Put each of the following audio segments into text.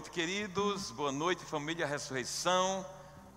Noite, queridos. Boa noite, família Ressurreição.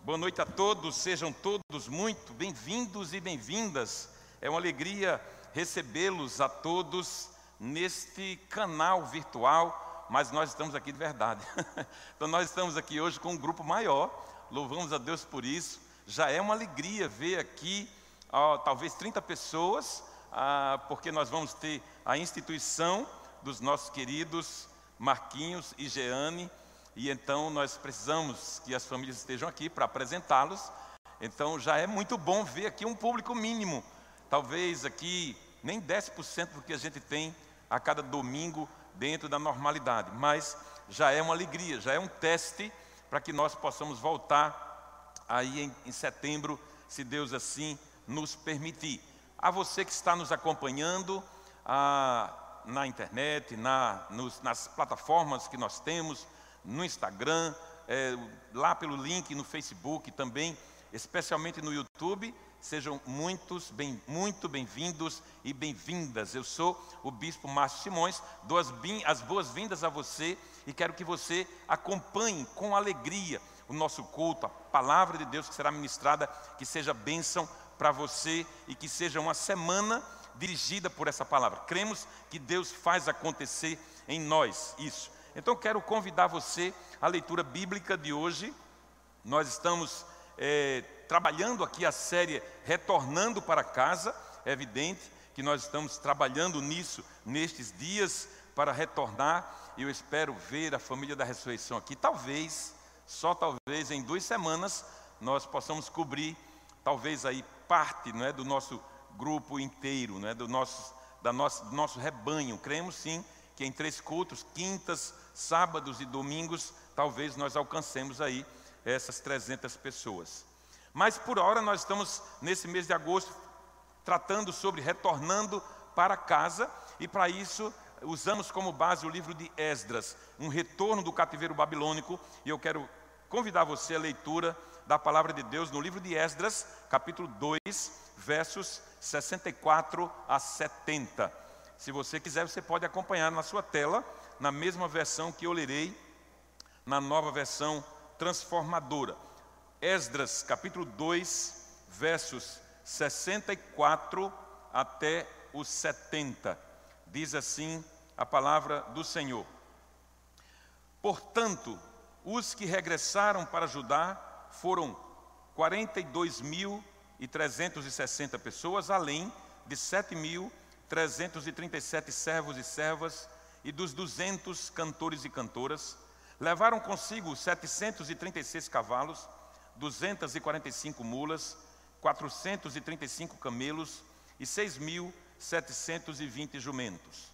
Boa noite a todos. Sejam todos muito bem-vindos e bem-vindas. É uma alegria recebê-los a todos neste canal virtual, mas nós estamos aqui de verdade. então, nós estamos aqui hoje com um grupo maior. Louvamos a Deus por isso. Já é uma alegria ver aqui, ó, talvez 30 pessoas, ah, porque nós vamos ter a instituição dos nossos queridos Marquinhos e Jeane, e então nós precisamos que as famílias estejam aqui para apresentá-los. Então já é muito bom ver aqui um público mínimo, talvez aqui nem 10% do que a gente tem a cada domingo dentro da normalidade, mas já é uma alegria, já é um teste para que nós possamos voltar aí em, em setembro, se Deus assim nos permitir. A você que está nos acompanhando, a, na internet, na, nos, nas plataformas que nós temos, no Instagram, é, lá pelo link no Facebook também, especialmente no YouTube. Sejam muitos bem, muito bem-vindos e bem-vindas. Eu sou o Bispo Márcio Simões, dou as, as boas-vindas a você e quero que você acompanhe com alegria o nosso culto, a palavra de Deus que será ministrada, que seja bênção para você e que seja uma semana dirigida por essa palavra. Cremos que Deus faz acontecer em nós isso. Então quero convidar você à leitura bíblica de hoje. Nós estamos é, trabalhando aqui a série Retornando para Casa. É evidente que nós estamos trabalhando nisso nestes dias para retornar. Eu espero ver a família da ressurreição aqui. Talvez, só talvez em duas semanas, nós possamos cobrir, talvez aí parte não é, do nosso grupo inteiro, né, do, nosso, da nosso, do nosso rebanho. Cremos sim que em três cultos, quintas, sábados e domingos, talvez nós alcancemos aí essas 300 pessoas. Mas por hora nós estamos nesse mês de agosto tratando sobre retornando para casa e para isso usamos como base o livro de Esdras, um retorno do cativeiro babilônico, e eu quero convidar você à leitura da palavra de Deus no livro de Esdras, capítulo 2, versos 64 a 70. Se você quiser, você pode acompanhar na sua tela, na mesma versão que eu lerei, na nova versão transformadora. Esdras, capítulo 2, versos 64 até os 70. Diz assim a palavra do Senhor. Portanto, os que regressaram para Judá foram 42 mil e 360 pessoas, além de 7.337 servos e servas e dos 200 cantores e cantoras. Levaram consigo 736 cavalos, 245 mulas, 435 camelos e 6.720 jumentos.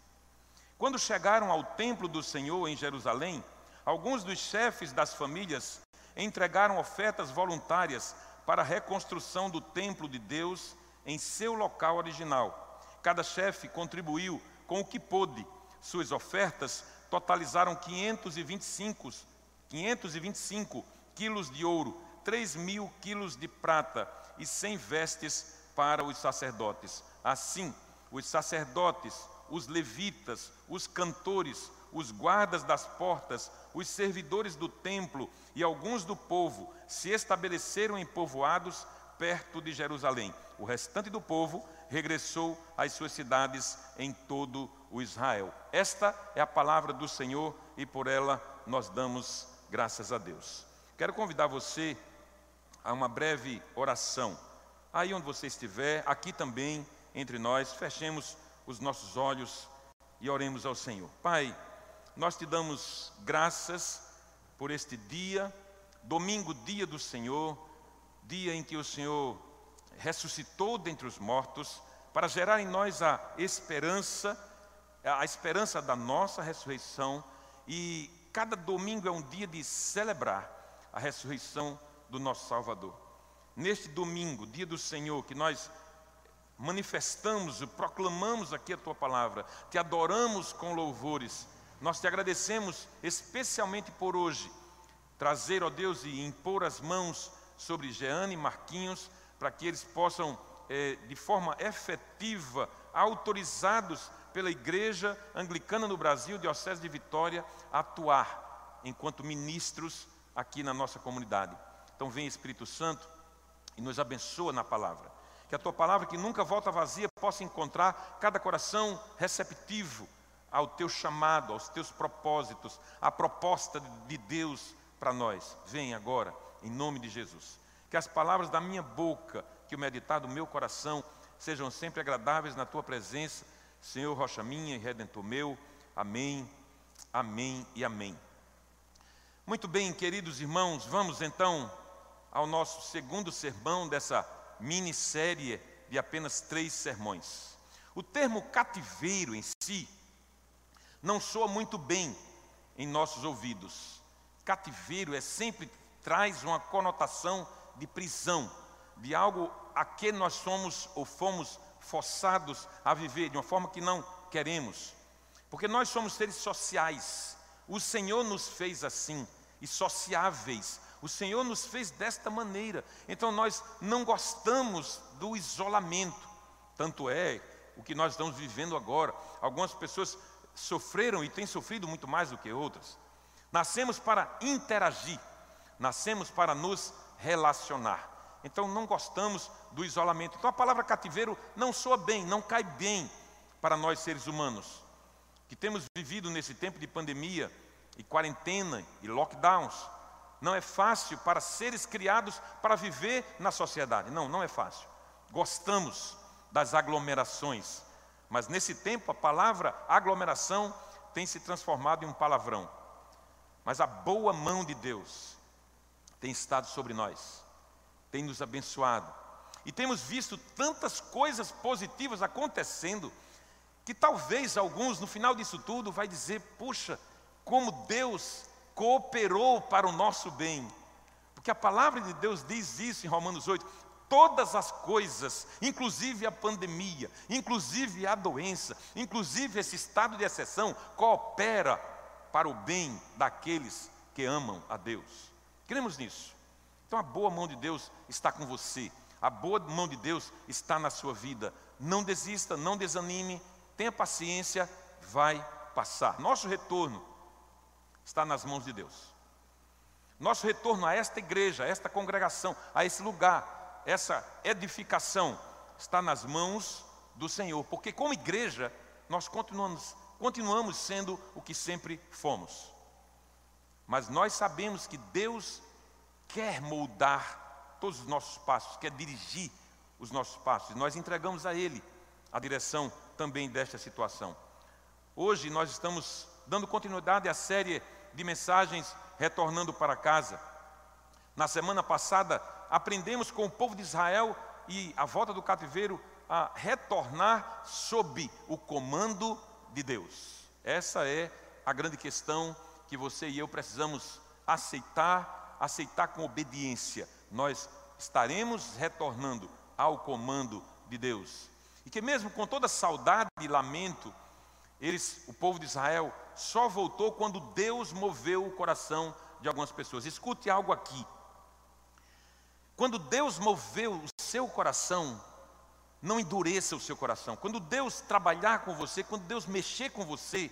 Quando chegaram ao templo do Senhor em Jerusalém, alguns dos chefes das famílias entregaram ofertas voluntárias para a reconstrução do templo de Deus em seu local original. Cada chefe contribuiu com o que pôde. Suas ofertas totalizaram 525, 525 quilos de ouro, 3 mil quilos de prata e 100 vestes para os sacerdotes. Assim, os sacerdotes, os levitas, os cantores, os guardas das portas, os servidores do templo e alguns do povo se estabeleceram em povoados perto de Jerusalém. O restante do povo regressou às suas cidades em todo o Israel. Esta é a palavra do Senhor e por ela nós damos graças a Deus. Quero convidar você a uma breve oração. Aí onde você estiver, aqui também entre nós, fechemos os nossos olhos e oremos ao Senhor. Pai, nós te damos graças por este dia, domingo, dia do Senhor, dia em que o Senhor ressuscitou dentre os mortos, para gerar em nós a esperança, a esperança da nossa ressurreição, e cada domingo é um dia de celebrar a ressurreição do nosso Salvador. Neste domingo, dia do Senhor, que nós manifestamos e proclamamos aqui a tua palavra, te adoramos com louvores nós te agradecemos especialmente por hoje, trazer, ó Deus, e impor as mãos sobre Jeane e Marquinhos, para que eles possam, eh, de forma efetiva, autorizados pela Igreja Anglicana no Brasil, Diocese de Vitória, atuar enquanto ministros aqui na nossa comunidade. Então, vem Espírito Santo e nos abençoa na palavra. Que a tua palavra, que nunca volta vazia, possa encontrar cada coração receptivo ao teu chamado, aos teus propósitos, à proposta de Deus para nós. Vem agora, em nome de Jesus. Que as palavras da minha boca, que o meditar do meu coração, sejam sempre agradáveis na tua presença, Senhor, rocha minha e redentor meu. Amém, amém e amém. Muito bem, queridos irmãos, vamos então ao nosso segundo sermão dessa minissérie de apenas três sermões. O termo cativeiro em si não soa muito bem em nossos ouvidos. Cativeiro é sempre traz uma conotação de prisão, de algo a que nós somos ou fomos forçados a viver de uma forma que não queremos. Porque nós somos seres sociais. O Senhor nos fez assim e sociáveis. O Senhor nos fez desta maneira. Então nós não gostamos do isolamento. Tanto é o que nós estamos vivendo agora. Algumas pessoas sofreram e têm sofrido muito mais do que outras. Nascemos para interagir, nascemos para nos relacionar. Então não gostamos do isolamento. Então a palavra cativeiro não soa bem, não cai bem para nós seres humanos, que temos vivido nesse tempo de pandemia e quarentena e lockdowns. Não é fácil para seres criados para viver na sociedade. Não, não é fácil. Gostamos das aglomerações, mas nesse tempo a palavra aglomeração tem se transformado em um palavrão. Mas a boa mão de Deus tem estado sobre nós, tem nos abençoado. E temos visto tantas coisas positivas acontecendo, que talvez alguns no final disso tudo vai dizer: "Puxa, como Deus cooperou para o nosso bem". Porque a palavra de Deus diz isso em Romanos 8: todas as coisas, inclusive a pandemia, inclusive a doença, inclusive esse estado de exceção, coopera para o bem daqueles que amam a Deus. Cremos nisso. Então a boa mão de Deus está com você, a boa mão de Deus está na sua vida. Não desista, não desanime, tenha paciência, vai passar. Nosso retorno está nas mãos de Deus. Nosso retorno a esta igreja, a esta congregação, a esse lugar, essa edificação está nas mãos do Senhor, porque como igreja nós continuamos, continuamos sendo o que sempre fomos. Mas nós sabemos que Deus quer moldar todos os nossos passos, quer dirigir os nossos passos. Nós entregamos a Ele a direção também desta situação. Hoje nós estamos dando continuidade à série de mensagens retornando para casa. Na semana passada aprendemos com o povo de Israel e a volta do cativeiro a retornar sob o comando de Deus. Essa é a grande questão que você e eu precisamos aceitar, aceitar com obediência. Nós estaremos retornando ao comando de Deus. E que mesmo com toda saudade e lamento, eles, o povo de Israel, só voltou quando Deus moveu o coração de algumas pessoas. Escute algo aqui. Quando Deus moveu o seu coração, não endureça o seu coração. Quando Deus trabalhar com você, quando Deus mexer com você,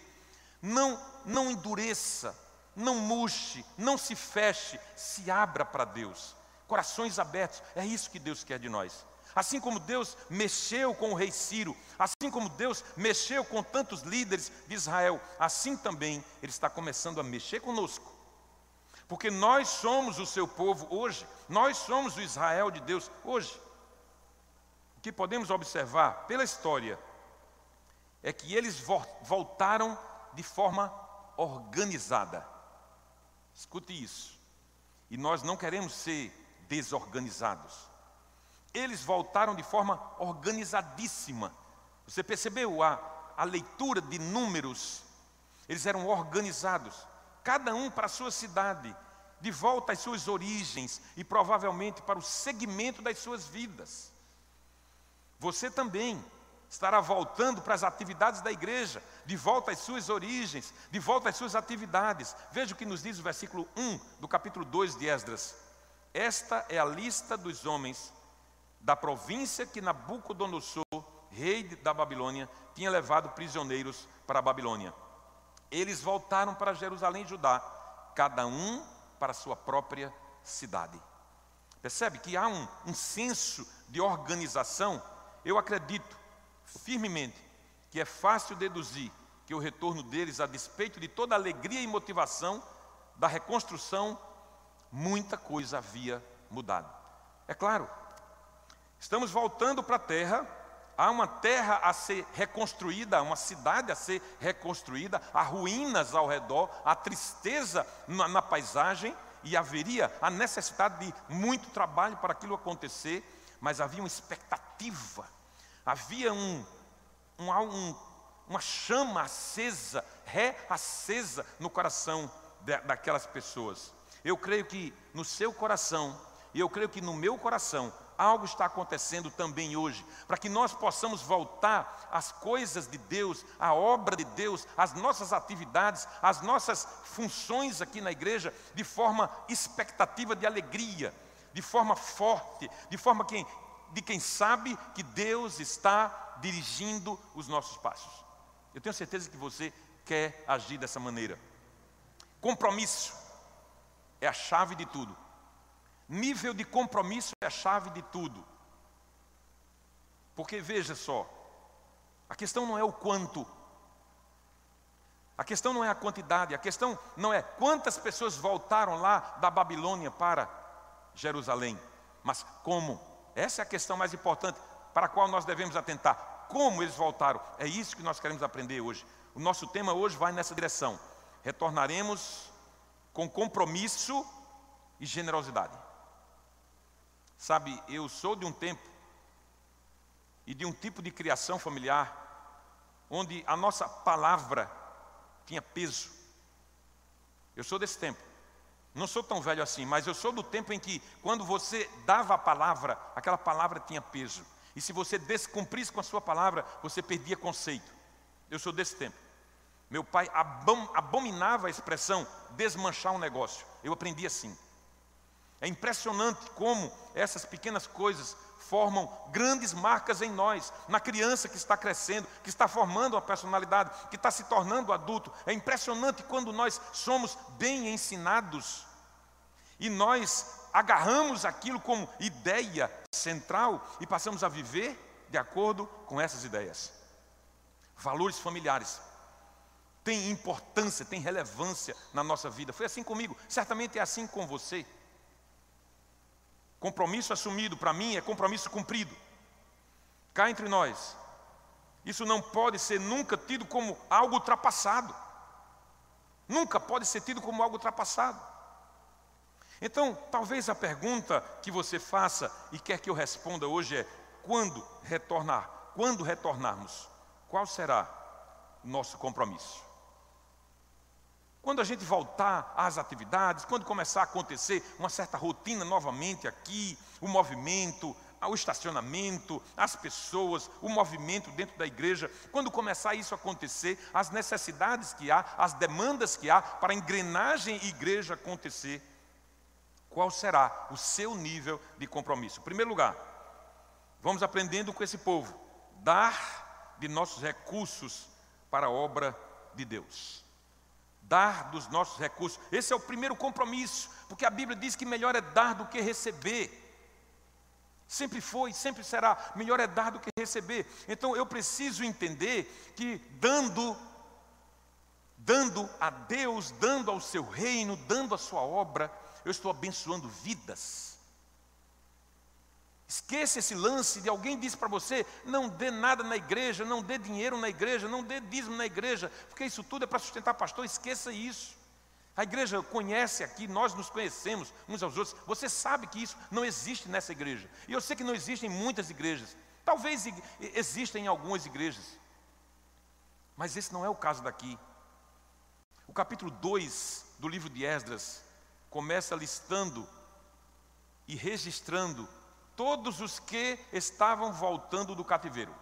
não, não endureça, não murche, não se feche, se abra para Deus. Corações abertos, é isso que Deus quer de nós. Assim como Deus mexeu com o rei Ciro, assim como Deus mexeu com tantos líderes de Israel, assim também Ele está começando a mexer conosco porque nós somos o seu povo hoje, nós somos o Israel de Deus hoje. O que podemos observar pela história é que eles voltaram de forma organizada. Escute isso. E nós não queremos ser desorganizados. Eles voltaram de forma organizadíssima. Você percebeu a, a leitura de números? Eles eram organizados cada um para a sua cidade, de volta às suas origens e provavelmente para o segmento das suas vidas. Você também estará voltando para as atividades da igreja, de volta às suas origens, de volta às suas atividades. Veja o que nos diz o versículo 1 do capítulo 2 de Esdras. Esta é a lista dos homens da província que Nabucodonosor, rei da Babilônia, tinha levado prisioneiros para a Babilônia. Eles voltaram para Jerusalém, Judá, cada um para sua própria cidade. Percebe que há um, um senso de organização? Eu acredito firmemente que é fácil deduzir que o retorno deles, a despeito de toda a alegria e motivação da reconstrução, muita coisa havia mudado. É claro, estamos voltando para a terra, há uma terra a ser reconstruída, uma cidade a ser reconstruída, há ruínas ao redor, há tristeza na, na paisagem e haveria a necessidade de muito trabalho para aquilo acontecer, mas havia uma expectativa, havia um, um, um uma chama acesa, reacesa no coração de, daquelas pessoas. Eu creio que no seu coração, e eu creio que no meu coração, algo está acontecendo também hoje, para que nós possamos voltar às coisas de Deus, à obra de Deus, às nossas atividades, às nossas funções aqui na igreja, de forma expectativa de alegria, de forma forte, de forma que, de quem sabe que Deus está dirigindo os nossos passos. Eu tenho certeza que você quer agir dessa maneira. Compromisso é a chave de tudo. Nível de compromisso é a chave de tudo. Porque veja só, a questão não é o quanto, a questão não é a quantidade, a questão não é quantas pessoas voltaram lá da Babilônia para Jerusalém, mas como. Essa é a questão mais importante para a qual nós devemos atentar como eles voltaram. É isso que nós queremos aprender hoje. O nosso tema hoje vai nessa direção. Retornaremos com compromisso e generosidade. Sabe, eu sou de um tempo e de um tipo de criação familiar onde a nossa palavra tinha peso. Eu sou desse tempo. Não sou tão velho assim, mas eu sou do tempo em que, quando você dava a palavra, aquela palavra tinha peso. E se você descumprisse com a sua palavra, você perdia conceito. Eu sou desse tempo. Meu pai abominava a expressão desmanchar um negócio. Eu aprendi assim. É impressionante como essas pequenas coisas formam grandes marcas em nós, na criança que está crescendo, que está formando uma personalidade, que está se tornando adulto. É impressionante quando nós somos bem ensinados e nós agarramos aquilo como ideia central e passamos a viver de acordo com essas ideias. Valores familiares têm importância, têm relevância na nossa vida. Foi assim comigo, certamente é assim com você. Compromisso assumido para mim é compromisso cumprido. Cá entre nós, isso não pode ser nunca tido como algo ultrapassado. Nunca pode ser tido como algo ultrapassado. Então, talvez a pergunta que você faça e quer que eu responda hoje é: quando retornar? Quando retornarmos? Qual será o nosso compromisso? Quando a gente voltar às atividades, quando começar a acontecer uma certa rotina novamente aqui, o movimento, o estacionamento, as pessoas, o movimento dentro da igreja, quando começar isso a acontecer, as necessidades que há, as demandas que há para a engrenagem igreja acontecer, qual será o seu nível de compromisso? Em primeiro lugar, vamos aprendendo com esse povo, dar de nossos recursos para a obra de Deus. Dar dos nossos recursos, esse é o primeiro compromisso, porque a Bíblia diz que melhor é dar do que receber. Sempre foi, sempre será, melhor é dar do que receber. Então eu preciso entender que dando, dando a Deus, dando ao seu reino, dando a sua obra, eu estou abençoando vidas. Esqueça esse lance de alguém disse para você: não dê nada na igreja, não dê dinheiro na igreja, não dê dízimo na igreja, porque isso tudo é para sustentar pastor. Esqueça isso. A igreja conhece aqui, nós nos conhecemos uns aos outros. Você sabe que isso não existe nessa igreja. E eu sei que não existe em muitas igrejas. Talvez existem em algumas igrejas. Mas esse não é o caso daqui. O capítulo 2 do livro de Esdras começa listando e registrando todos os que estavam voltando do cativeiro,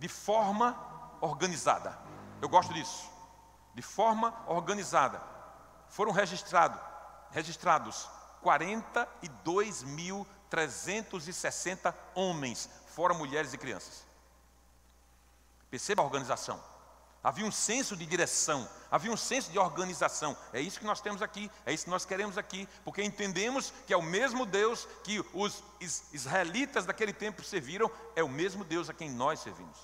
de forma organizada. Eu gosto disso. De forma organizada. Foram registrado, registrados 42.360 homens, fora mulheres e crianças. Perceba a organização. Havia um senso de direção, havia um senso de organização. É isso que nós temos aqui, é isso que nós queremos aqui, porque entendemos que é o mesmo Deus que os israelitas daquele tempo serviram, é o mesmo Deus a quem nós servimos.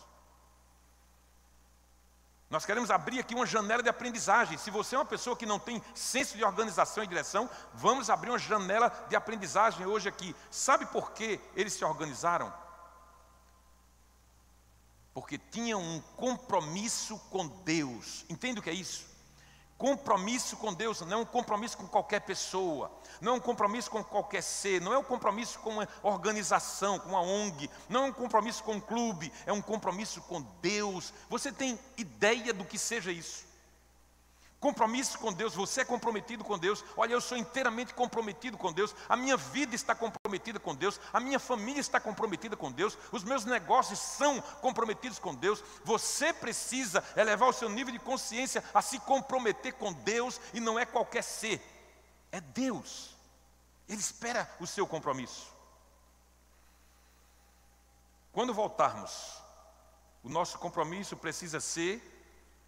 Nós queremos abrir aqui uma janela de aprendizagem. Se você é uma pessoa que não tem senso de organização e direção, vamos abrir uma janela de aprendizagem hoje aqui. Sabe por que eles se organizaram? Porque tinham um compromisso com Deus. Entende o que é isso? Compromisso com Deus não é um compromisso com qualquer pessoa, não é um compromisso com qualquer ser, não é um compromisso com uma organização, com uma ONG, não é um compromisso com um clube, é um compromisso com Deus. Você tem ideia do que seja isso? Compromisso com Deus, você é comprometido com Deus. Olha, eu sou inteiramente comprometido com Deus. A minha vida está comprometida com Deus. A minha família está comprometida com Deus. Os meus negócios são comprometidos com Deus. Você precisa elevar o seu nível de consciência a se comprometer com Deus e não é qualquer ser. É Deus. Ele espera o seu compromisso. Quando voltarmos, o nosso compromisso precisa ser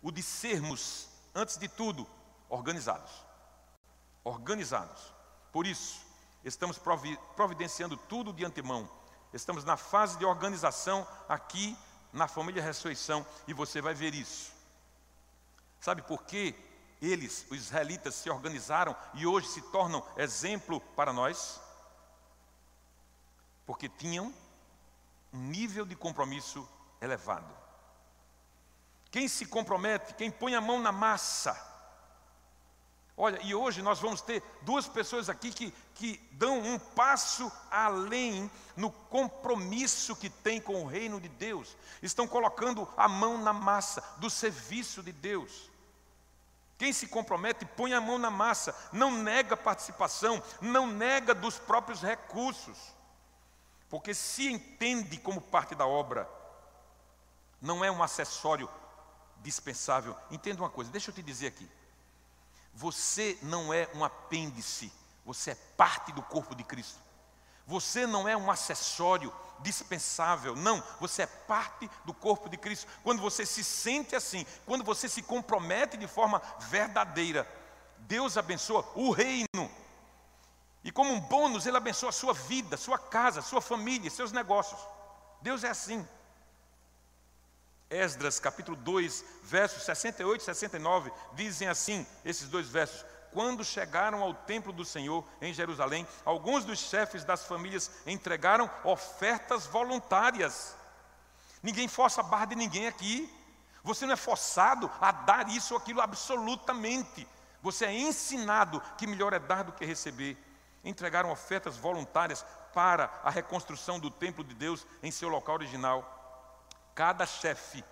o de sermos antes de tudo, organizados. Organizados. Por isso, estamos providenciando tudo de antemão. Estamos na fase de organização aqui na família Ressurreição e você vai ver isso. Sabe por que eles, os israelitas, se organizaram e hoje se tornam exemplo para nós? Porque tinham um nível de compromisso elevado. Quem se compromete, quem põe a mão na massa. Olha, e hoje nós vamos ter duas pessoas aqui que, que dão um passo além no compromisso que tem com o reino de Deus. Estão colocando a mão na massa do serviço de Deus. Quem se compromete, põe a mão na massa, não nega participação, não nega dos próprios recursos, porque se entende como parte da obra, não é um acessório dispensável. Entenda uma coisa, deixa eu te dizer aqui. Você não é um apêndice, você é parte do corpo de Cristo. Você não é um acessório dispensável, não, você é parte do corpo de Cristo. Quando você se sente assim, quando você se compromete de forma verdadeira, Deus abençoa o reino. E como um bônus, Ele abençoa a sua vida, sua casa, sua família, seus negócios. Deus é assim. Esdras capítulo 2, versos 68 e 69, dizem assim, esses dois versos: Quando chegaram ao templo do Senhor em Jerusalém, alguns dos chefes das famílias entregaram ofertas voluntárias. Ninguém força a barra de ninguém aqui. Você não é forçado a dar isso ou aquilo absolutamente. Você é ensinado que melhor é dar do que receber. Entregaram ofertas voluntárias para a reconstrução do templo de Deus em seu local original. Cada chefe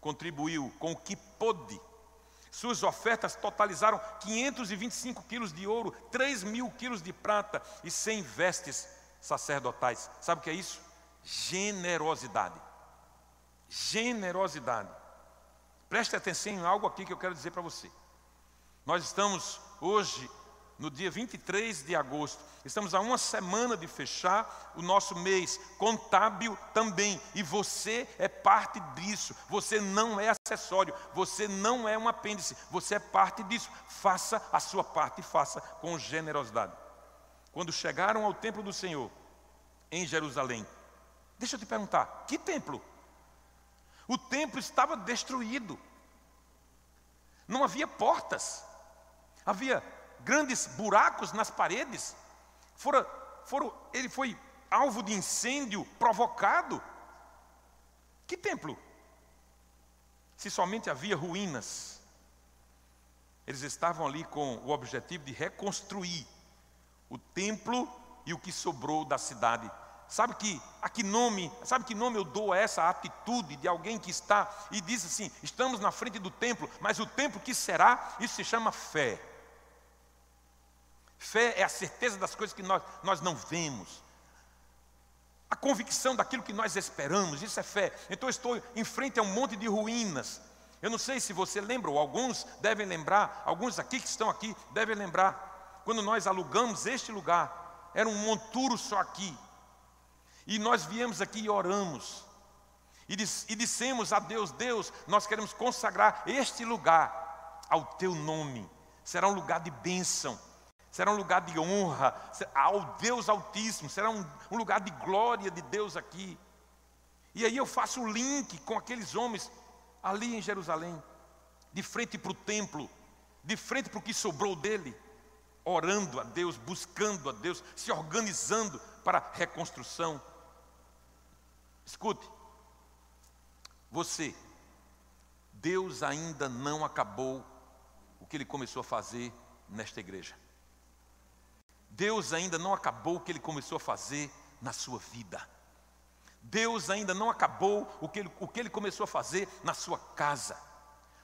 contribuiu com o que pôde. Suas ofertas totalizaram 525 quilos de ouro, 3 mil quilos de prata e 100 vestes sacerdotais. Sabe o que é isso? Generosidade. Generosidade. Preste atenção em algo aqui que eu quero dizer para você. Nós estamos hoje no dia 23 de agosto. Estamos a uma semana de fechar o nosso mês contábil também. E você é parte disso. Você não é acessório. Você não é um apêndice. Você é parte disso. Faça a sua parte e faça com generosidade. Quando chegaram ao templo do Senhor, em Jerusalém, deixa eu te perguntar: que templo? O templo estava destruído. Não havia portas. Havia grandes buracos nas paredes. Fora, foram, ele foi alvo de incêndio provocado. Que templo? Se somente havia ruínas. Eles estavam ali com o objetivo de reconstruir o templo e o que sobrou da cidade. Sabe que a que nome, sabe que nome eu dou a essa atitude de alguém que está e diz assim: estamos na frente do templo, mas o templo que será, isso se chama fé. Fé é a certeza das coisas que nós, nós não vemos. A convicção daquilo que nós esperamos, isso é fé. Então eu estou em frente a um monte de ruínas. Eu não sei se você lembra, ou alguns devem lembrar, alguns aqui que estão aqui devem lembrar, quando nós alugamos este lugar, era um monturo só aqui. E nós viemos aqui e oramos. E, diz, e dissemos a Deus: Deus, nós queremos consagrar este lugar ao teu nome. Será um lugar de bênção, será um lugar de honra ao Deus Altíssimo, será um, um lugar de glória de Deus aqui. E aí eu faço o link com aqueles homens ali em Jerusalém, de frente para o templo, de frente para o que sobrou dele, orando a Deus, buscando a Deus, se organizando para a reconstrução. Escute, você, Deus ainda não acabou o que ele começou a fazer nesta igreja. Deus ainda não acabou o que ele começou a fazer na sua vida. Deus ainda não acabou o que ele, o que ele começou a fazer na sua casa,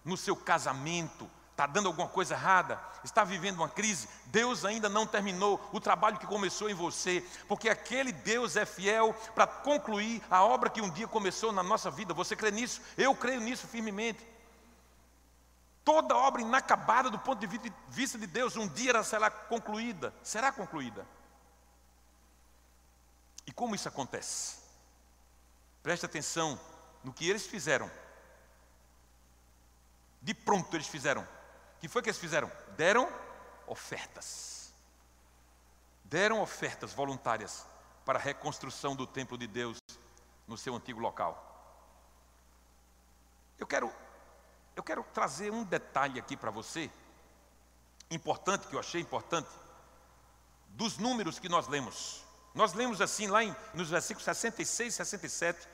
no seu casamento, está dando alguma coisa errada, está vivendo uma crise, Deus ainda não terminou o trabalho que começou em você, porque aquele Deus é fiel para concluir a obra que um dia começou na nossa vida. Você crê nisso? Eu creio nisso firmemente. Toda obra inacabada do ponto de vista de Deus, um dia ela será concluída, será concluída. E como isso acontece? Preste atenção no que eles fizeram. De pronto eles fizeram que foi que eles fizeram? Deram ofertas. Deram ofertas voluntárias para a reconstrução do templo de Deus no seu antigo local. Eu quero, eu quero trazer um detalhe aqui para você, importante, que eu achei importante, dos números que nós lemos. Nós lemos assim lá em, nos versículos 66 e 67,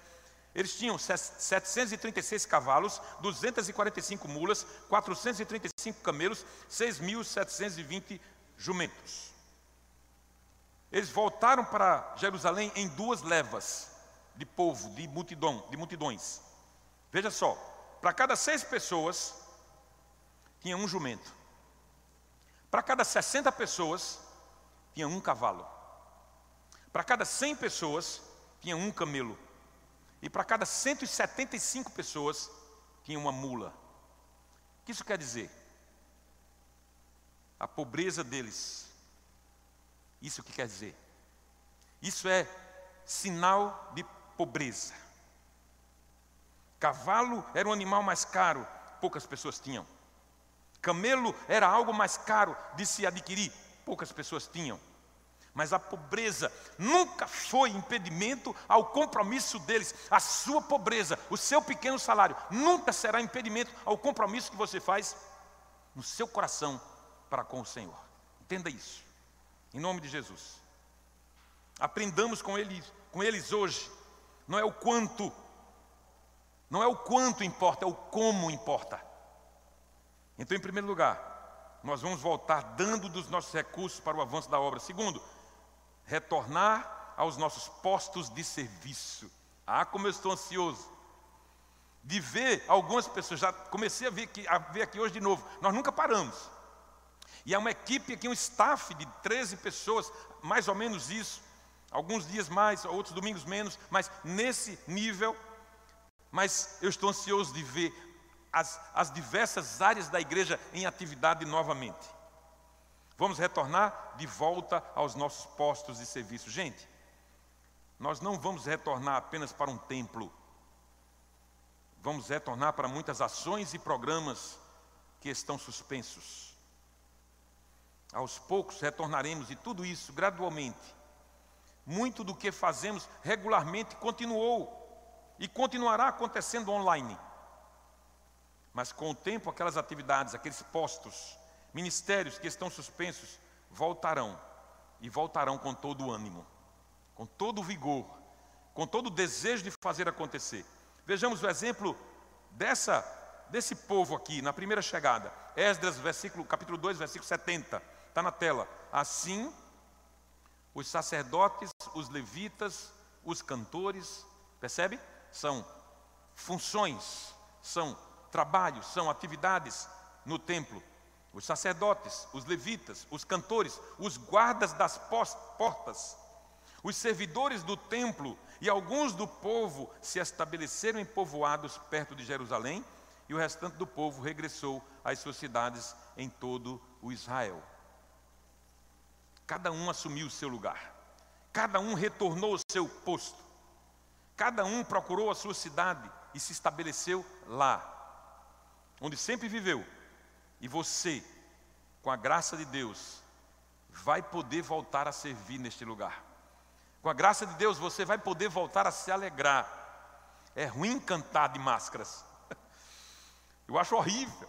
eles tinham 736 cavalos, 245 mulas, 435 camelos, 6.720 jumentos. Eles voltaram para Jerusalém em duas levas de povo, de, multidão, de multidões. Veja só, para cada seis pessoas, tinha um jumento. Para cada 60 pessoas, tinha um cavalo. Para cada 100 pessoas, tinha um camelo. E para cada 175 pessoas tinha uma mula. O que isso quer dizer? A pobreza deles. Isso que quer dizer? Isso é sinal de pobreza. Cavalo era um animal mais caro, poucas pessoas tinham. Camelo era algo mais caro de se adquirir, poucas pessoas tinham. Mas a pobreza nunca foi impedimento ao compromisso deles. A sua pobreza, o seu pequeno salário, nunca será impedimento ao compromisso que você faz no seu coração para com o Senhor. Entenda isso. Em nome de Jesus. Aprendamos com eles, com eles hoje. Não é o quanto, não é o quanto importa, é o como importa. Então, em primeiro lugar, nós vamos voltar dando dos nossos recursos para o avanço da obra. Segundo, retornar aos nossos postos de serviço. Ah, como eu estou ansioso de ver algumas pessoas, já comecei a ver, aqui, a ver aqui hoje de novo, nós nunca paramos. E é uma equipe aqui, um staff de 13 pessoas, mais ou menos isso, alguns dias mais, outros domingos menos, mas nesse nível. Mas eu estou ansioso de ver as, as diversas áreas da igreja em atividade novamente. Vamos retornar de volta aos nossos postos de serviço. Gente, nós não vamos retornar apenas para um templo. Vamos retornar para muitas ações e programas que estão suspensos. Aos poucos retornaremos e tudo isso gradualmente. Muito do que fazemos regularmente continuou e continuará acontecendo online. Mas com o tempo, aquelas atividades, aqueles postos, Ministérios que estão suspensos voltarão e voltarão com todo o ânimo, com todo o vigor, com todo o desejo de fazer acontecer. Vejamos o exemplo dessa desse povo aqui na primeira chegada. Esdras, versículo, capítulo 2, versículo 70. Está na tela. Assim, os sacerdotes, os levitas, os cantores, percebe? São funções, são trabalhos, são atividades no templo. Os sacerdotes, os levitas, os cantores, os guardas das portas, os servidores do templo e alguns do povo se estabeleceram em povoados perto de Jerusalém, e o restante do povo regressou às suas cidades em todo o Israel. Cada um assumiu o seu lugar, cada um retornou ao seu posto, Cada um procurou a sua cidade e se estabeleceu lá, onde sempre viveu. E você, com a graça de Deus, vai poder voltar a servir neste lugar. Com a graça de Deus, você vai poder voltar a se alegrar. É ruim cantar de máscaras. Eu acho horrível.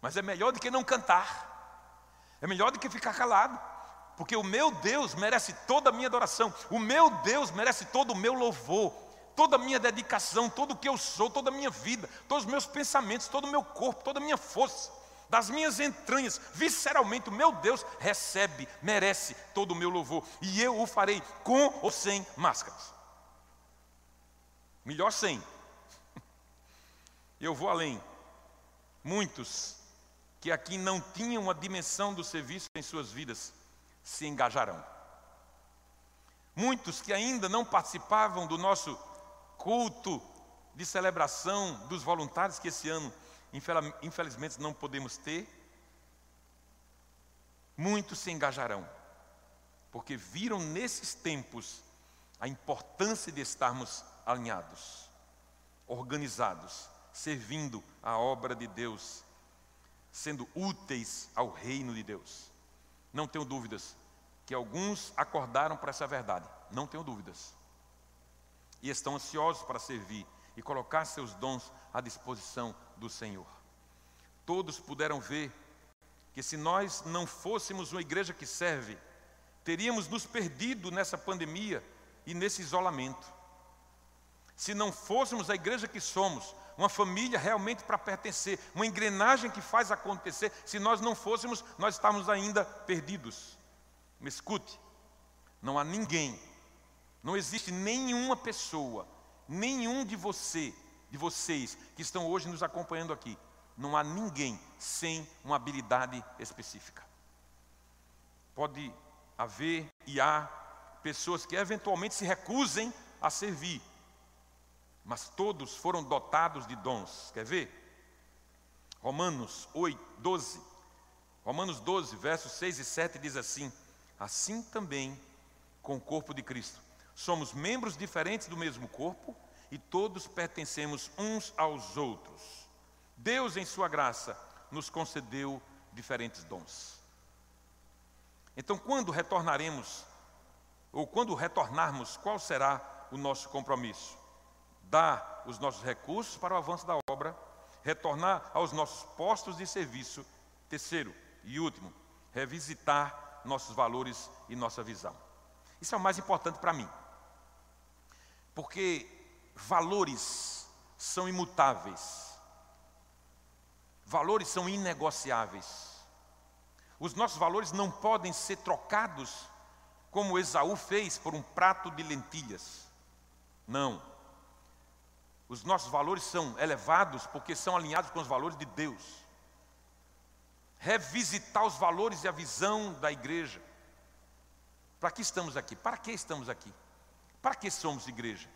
Mas é melhor do que não cantar. É melhor do que ficar calado. Porque o meu Deus merece toda a minha adoração. O meu Deus merece todo o meu louvor. Toda a minha dedicação, todo o que eu sou, toda a minha vida, todos os meus pensamentos, todo o meu corpo, toda a minha força, das minhas entranhas, visceralmente, o meu Deus recebe, merece todo o meu louvor. E eu o farei com ou sem máscaras. Melhor sem. Eu vou além. Muitos que aqui não tinham a dimensão do serviço em suas vidas se engajarão. Muitos que ainda não participavam do nosso culto de celebração dos voluntários, que esse ano, infelizmente, não podemos ter, muitos se engajarão, porque viram nesses tempos a importância de estarmos alinhados, organizados, servindo a obra de Deus sendo úteis ao reino de Deus. Não tenho dúvidas que alguns acordaram para essa verdade, não tenho dúvidas. E estão ansiosos para servir e colocar seus dons à disposição do Senhor. Todos puderam ver que se nós não fôssemos uma igreja que serve, teríamos nos perdido nessa pandemia e nesse isolamento. Se não fôssemos a igreja que somos, uma família realmente para pertencer, uma engrenagem que faz acontecer. Se nós não fôssemos, nós estávamos ainda perdidos. Me escute, não há ninguém, não existe nenhuma pessoa, nenhum de você, de vocês que estão hoje nos acompanhando aqui, não há ninguém sem uma habilidade específica. Pode haver e há pessoas que eventualmente se recusem a servir, mas todos foram dotados de dons. Quer ver? Romanos 8, 12. Romanos 12, versos 6 e 7 diz assim: Assim também com o corpo de Cristo. Somos membros diferentes do mesmo corpo e todos pertencemos uns aos outros. Deus, em Sua graça, nos concedeu diferentes dons. Então, quando retornaremos, ou quando retornarmos, qual será o nosso compromisso? Dar os nossos recursos para o avanço da obra, retornar aos nossos postos de serviço. Terceiro e último, revisitar nossos valores e nossa visão. Isso é o mais importante para mim. Porque valores são imutáveis. Valores são inegociáveis. Os nossos valores não podem ser trocados como Esaú fez por um prato de lentilhas. Não. Os nossos valores são elevados porque são alinhados com os valores de Deus. Revisitar os valores e a visão da igreja. Para que estamos aqui? Para que estamos aqui? Para que somos igreja?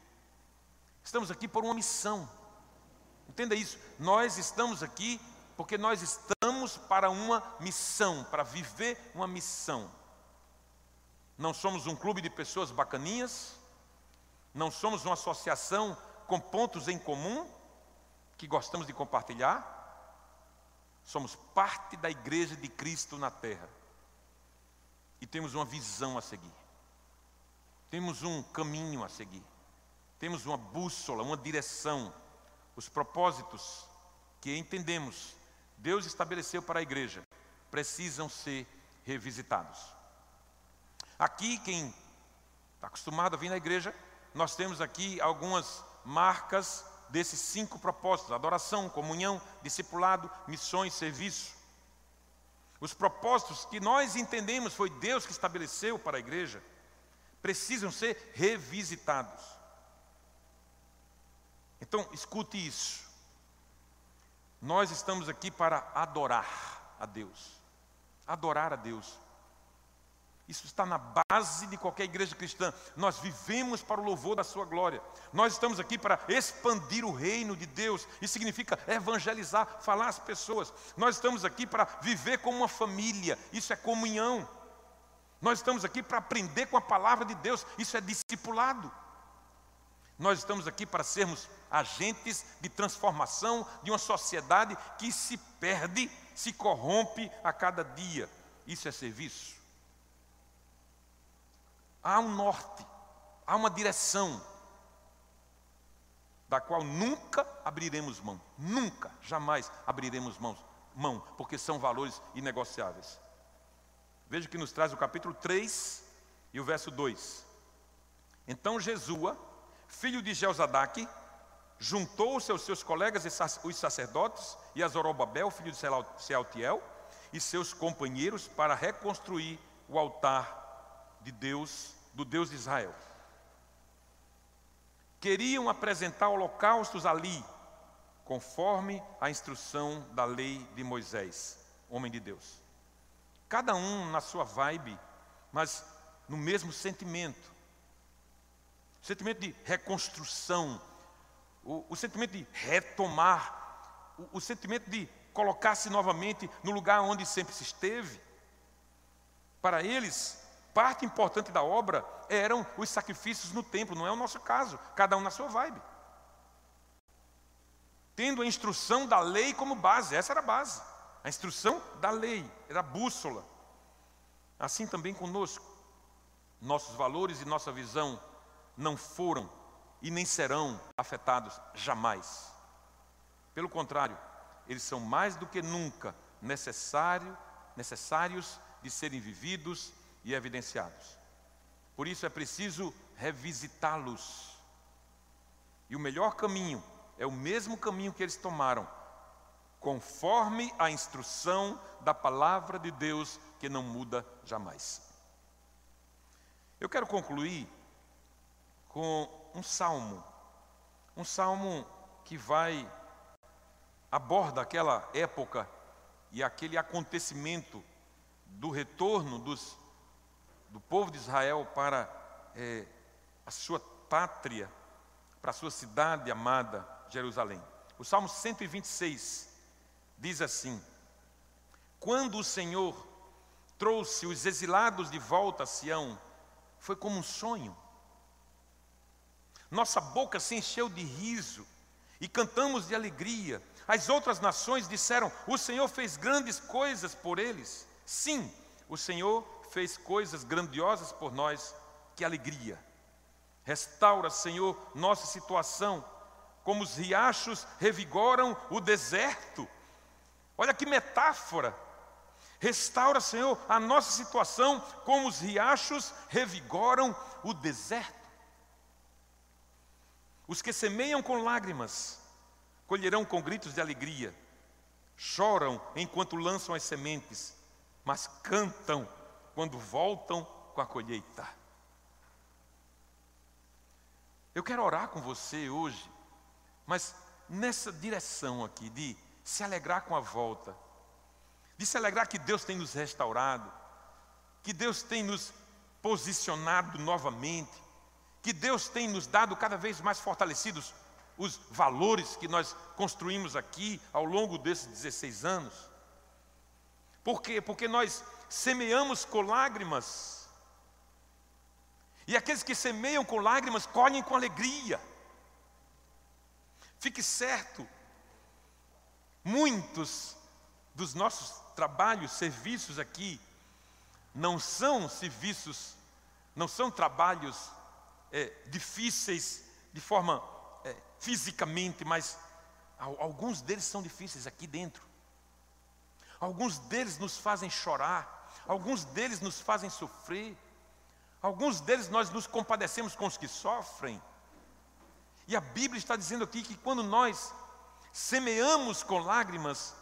Estamos aqui por uma missão. Entenda isso. Nós estamos aqui porque nós estamos para uma missão, para viver uma missão. Não somos um clube de pessoas bacaninhas, não somos uma associação com pontos em comum que gostamos de compartilhar. Somos parte da igreja de Cristo na terra. E temos uma visão a seguir. Temos um caminho a seguir. Temos uma bússola, uma direção. Os propósitos que entendemos Deus estabeleceu para a igreja precisam ser revisitados. Aqui, quem está acostumado a vir na igreja, nós temos aqui algumas marcas desses cinco propósitos: adoração, comunhão, discipulado, missões, serviço. Os propósitos que nós entendemos foi Deus que estabeleceu para a igreja, precisam ser revisitados. Então, escute isso. Nós estamos aqui para adorar a Deus. Adorar a Deus. Isso está na base de qualquer igreja cristã. Nós vivemos para o louvor da Sua glória. Nós estamos aqui para expandir o reino de Deus. Isso significa evangelizar, falar às pessoas. Nós estamos aqui para viver como uma família. Isso é comunhão. Nós estamos aqui para aprender com a palavra de Deus. Isso é discipulado. Nós estamos aqui para sermos agentes de transformação de uma sociedade que se perde, se corrompe a cada dia. Isso é serviço. Há um norte, há uma direção da qual nunca abriremos mão, nunca, jamais abriremos mãos, mão, porque são valores inegociáveis. Veja que nos traz o capítulo 3 e o verso 2. Então Jesua, filho de Jeozadaque, juntou-se aos seus colegas os sacerdotes e a Zorobabel, filho de Sealtiel, e seus companheiros para reconstruir o altar de Deus, do Deus de Israel. Queriam apresentar holocaustos ali, conforme a instrução da lei de Moisés, homem de Deus. Cada um na sua vibe, mas no mesmo sentimento. sentimento de reconstrução, o, o sentimento de retomar, o, o sentimento de colocar-se novamente no lugar onde sempre se esteve. Para eles, parte importante da obra eram os sacrifícios no templo, não é o nosso caso, cada um na sua vibe. Tendo a instrução da lei como base, essa era a base. A instrução da lei, era a bússola. Assim também conosco. Nossos valores e nossa visão não foram e nem serão afetados jamais. Pelo contrário, eles são mais do que nunca necessário, necessários de serem vividos e evidenciados. Por isso é preciso revisitá-los. E o melhor caminho é o mesmo caminho que eles tomaram, conforme a instrução da palavra de Deus que não muda jamais. Eu quero concluir com um salmo, um salmo que vai aborda aquela época e aquele acontecimento do retorno dos, do povo de Israel para é, a sua pátria, para a sua cidade amada, Jerusalém. O Salmo 126 diz assim: Quando o Senhor trouxe os exilados de volta a Sião, foi como um sonho. Nossa boca se encheu de riso e cantamos de alegria as outras nações disseram: O Senhor fez grandes coisas por eles. Sim, o Senhor fez coisas grandiosas por nós. Que alegria! Restaura, Senhor, nossa situação, como os riachos revigoram o deserto. Olha que metáfora! Restaura, Senhor, a nossa situação, como os riachos revigoram o deserto. Os que semeiam com lágrimas, colherão com gritos de alegria, choram enquanto lançam as sementes, mas cantam quando voltam com a colheita. Eu quero orar com você hoje, mas nessa direção aqui de se alegrar com a volta, de se alegrar que Deus tem nos restaurado, que Deus tem nos posicionado novamente, que Deus tem nos dado cada vez mais fortalecidos os valores que nós construímos aqui ao longo desses 16 anos. Por quê? Porque nós semeamos com lágrimas. E aqueles que semeiam com lágrimas colhem com alegria. Fique certo, muitos dos nossos trabalhos, serviços aqui, não são serviços, não são trabalhos é, difíceis de forma é, fisicamente, mas alguns deles são difíceis aqui dentro. Alguns deles nos fazem chorar, alguns deles nos fazem sofrer, alguns deles nós nos compadecemos com os que sofrem. E a Bíblia está dizendo aqui que quando nós semeamos com lágrimas,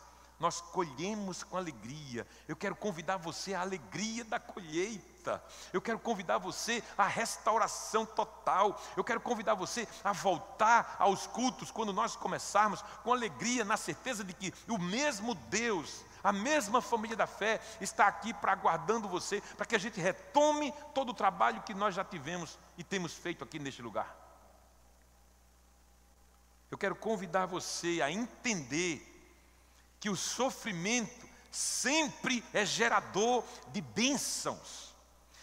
nós colhemos com alegria. Eu quero convidar você à alegria da colheita. Eu quero convidar você à restauração total. Eu quero convidar você a voltar aos cultos quando nós começarmos com alegria, na certeza de que o mesmo Deus, a mesma família da fé está aqui para aguardando você, para que a gente retome todo o trabalho que nós já tivemos e temos feito aqui neste lugar. Eu quero convidar você a entender que o sofrimento sempre é gerador de bênçãos.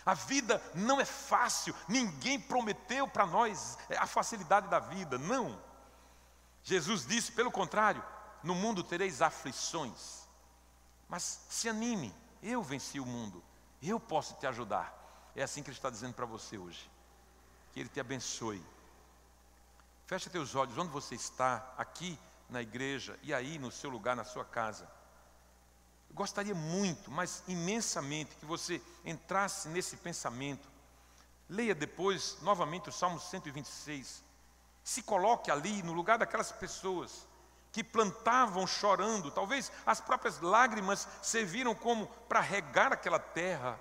A vida não é fácil, ninguém prometeu para nós a facilidade da vida, não. Jesus disse, pelo contrário, no mundo tereis aflições, mas se anime, eu venci o mundo, eu posso te ajudar. É assim que Ele está dizendo para você hoje. Que Ele te abençoe. Feche teus olhos, onde você está, aqui na igreja e aí no seu lugar, na sua casa. Eu gostaria muito, mas imensamente, que você entrasse nesse pensamento. Leia depois novamente o Salmo 126. Se coloque ali no lugar daquelas pessoas que plantavam chorando, talvez as próprias lágrimas serviram como para regar aquela terra.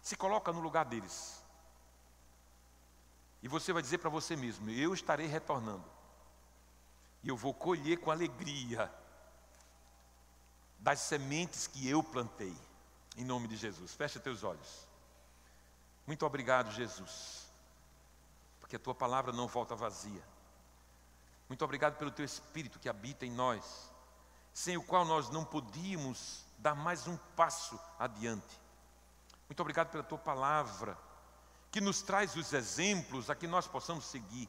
Se coloca no lugar deles. E você vai dizer para você mesmo: Eu estarei retornando. E eu vou colher com alegria das sementes que eu plantei. Em nome de Jesus. Fecha teus olhos. Muito obrigado, Jesus. Porque a tua palavra não volta vazia. Muito obrigado pelo teu espírito que habita em nós, sem o qual nós não podíamos dar mais um passo adiante. Muito obrigado pela tua palavra, que nos traz os exemplos a que nós possamos seguir.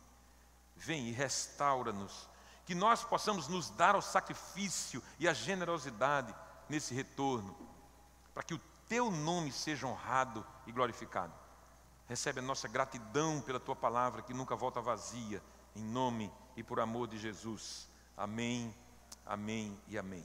Vem e restaura-nos, que nós possamos nos dar ao sacrifício e à generosidade nesse retorno, para que o teu nome seja honrado e glorificado. Recebe a nossa gratidão pela tua palavra que nunca volta vazia, em nome e por amor de Jesus. Amém, amém e amém.